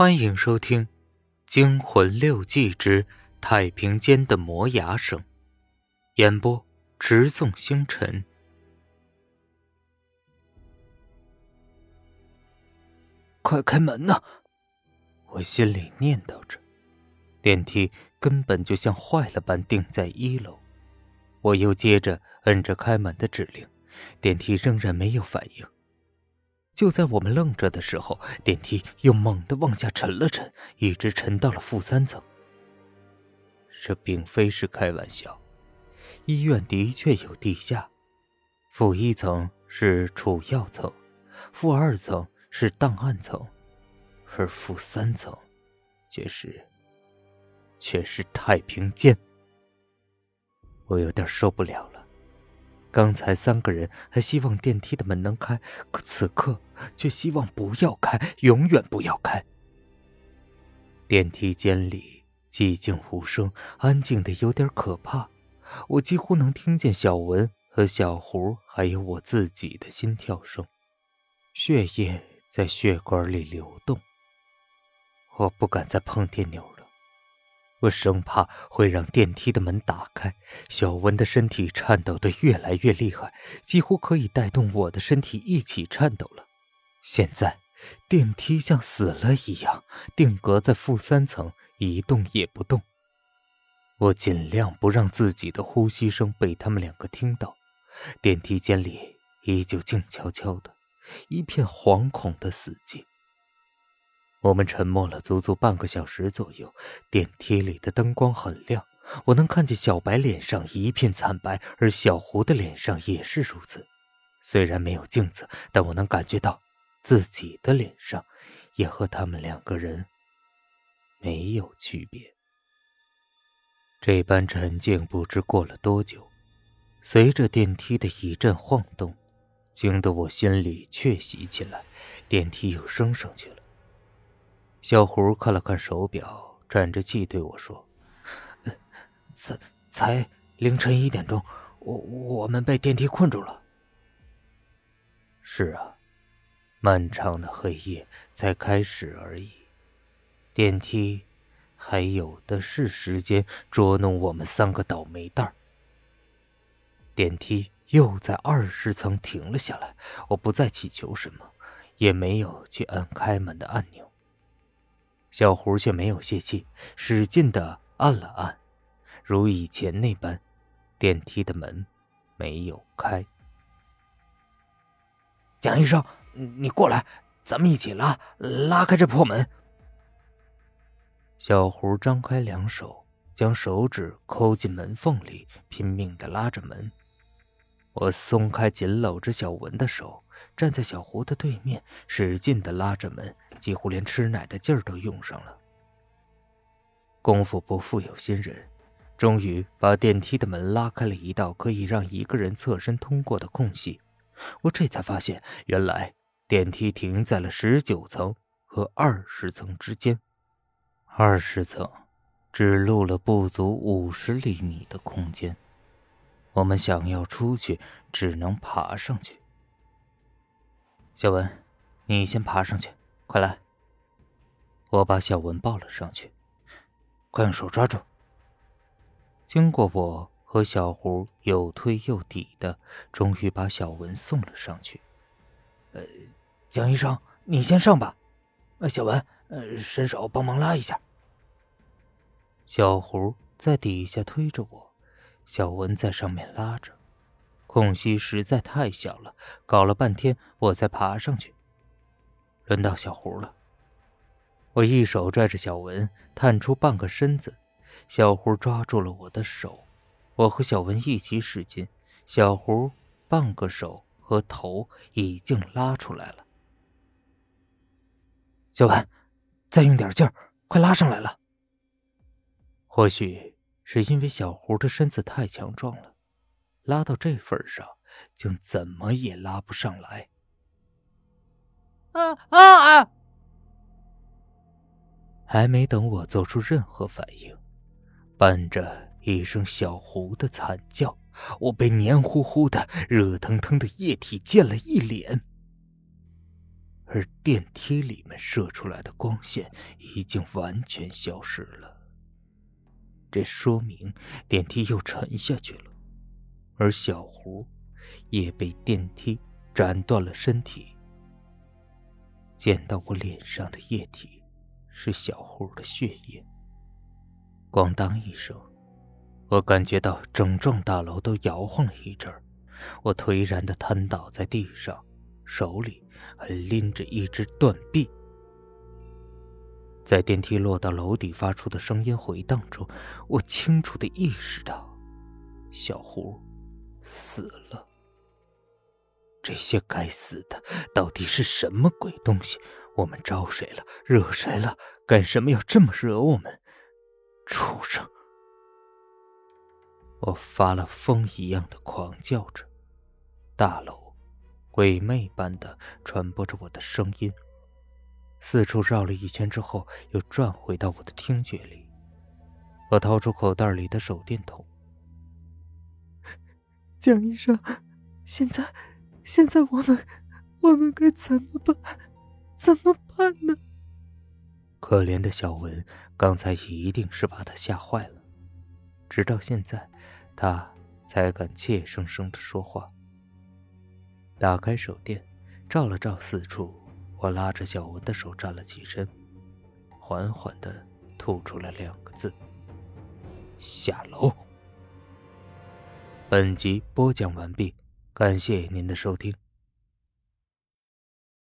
欢迎收听《惊魂六记之太平间的磨牙声》，演播：直纵星辰。快开门呐！我心里念叨着。电梯根本就像坏了般定在一楼。我又接着摁着开门的指令，电梯仍然没有反应。就在我们愣着的时候，电梯又猛地往下沉了沉，一直沉到了负三层。这并非是开玩笑，医院的确有地下，负一层是储药层，负二层是档案层，而负三层，却是，却是太平间。我有点受不了了。刚才三个人还希望电梯的门能开，可此刻却希望不要开，永远不要开。电梯间里寂静无声，安静的有点可怕。我几乎能听见小文和小胡，还有我自己的心跳声，血液在血管里流动。我不敢再碰电钮了。我生怕会让电梯的门打开，小文的身体颤抖得越来越厉害，几乎可以带动我的身体一起颤抖了。现在，电梯像死了一样，定格在负三层，一动也不动。我尽量不让自己的呼吸声被他们两个听到。电梯间里依旧静悄悄的，一片惶恐的死寂。我们沉默了足足半个小时左右，电梯里的灯光很亮，我能看见小白脸上一片惨白，而小胡的脸上也是如此。虽然没有镜子，但我能感觉到自己的脸上也和他们两个人没有区别。这般沉静不知过了多久，随着电梯的一阵晃动，惊得我心里确喜起来，电梯又升上去了。小胡看了看手表，喘着气对我说：“才才凌晨一点钟，我我们被电梯困住了。”是啊，漫长的黑夜才开始而已，电梯还有的是时间捉弄我们三个倒霉蛋儿。电梯又在二十层停了下来，我不再祈求什么，也没有去按开门的按钮。小胡却没有泄气，使劲的按了按，如以前那般，电梯的门没有开。蒋医生，你过来，咱们一起拉，拉开这破门。小胡张开两手，将手指抠进门缝里，拼命的拉着门。我松开紧搂着小文的手。站在小胡的对面，使劲的拉着门，几乎连吃奶的劲儿都用上了。功夫不负有心人，终于把电梯的门拉开了一道可以让一个人侧身通过的空隙。我这才发现，原来电梯停在了十九层和二十层之间。二十层只露了不足五十厘米的空间，我们想要出去，只能爬上去。小文，你先爬上去，快来！我把小文抱了上去，快用手抓住。经过我和小胡又推又抵的，终于把小文送了上去。呃，蒋医生，你先上吧。呃，小文，呃，伸手帮忙拉一下。小胡在底下推着我，小文在上面拉着。空隙实在太小了，搞了半天我才爬上去。轮到小胡了，我一手拽着小文，探出半个身子，小胡抓住了我的手，我和小文一起使劲，小胡半个手和头已经拉出来了。小文，再用点劲儿，快拉上来了。或许是因为小胡的身子太强壮了。拉到这份上，竟怎么也拉不上来。啊啊啊！还没等我做出任何反应，伴着一声小胡的惨叫，我被黏糊糊的、热腾腾的液体溅了一脸。而电梯里面射出来的光线已经完全消失了。这说明电梯又沉下去了，而小胡也被电梯斩断了身体。溅到我脸上的液体是小胡的血液。咣当一声，我感觉到整幢大楼都摇晃了一阵儿，我颓然的瘫倒在地上，手里还拎着一只断臂。在电梯落到楼底发出的声音回荡中，我清楚的意识到，小胡死了。这些该死的到底是什么鬼东西？我们招谁了？惹谁了？干什么要这么惹我们？畜生！我发了疯一样的狂叫着，大楼鬼魅般的传播着我的声音，四处绕了一圈之后，又转回到我的听觉里。我掏出口袋里的手电筒，蒋医生，现在，现在我们，我们该怎么办？怎么办呢？可怜的小文，刚才一定是把他吓坏了，直到现在，他才敢怯生生的说话。打开手电，照了照四处，我拉着小文的手站了起身，缓缓的吐出了两个字：下楼。本集播讲完毕，感谢您的收听。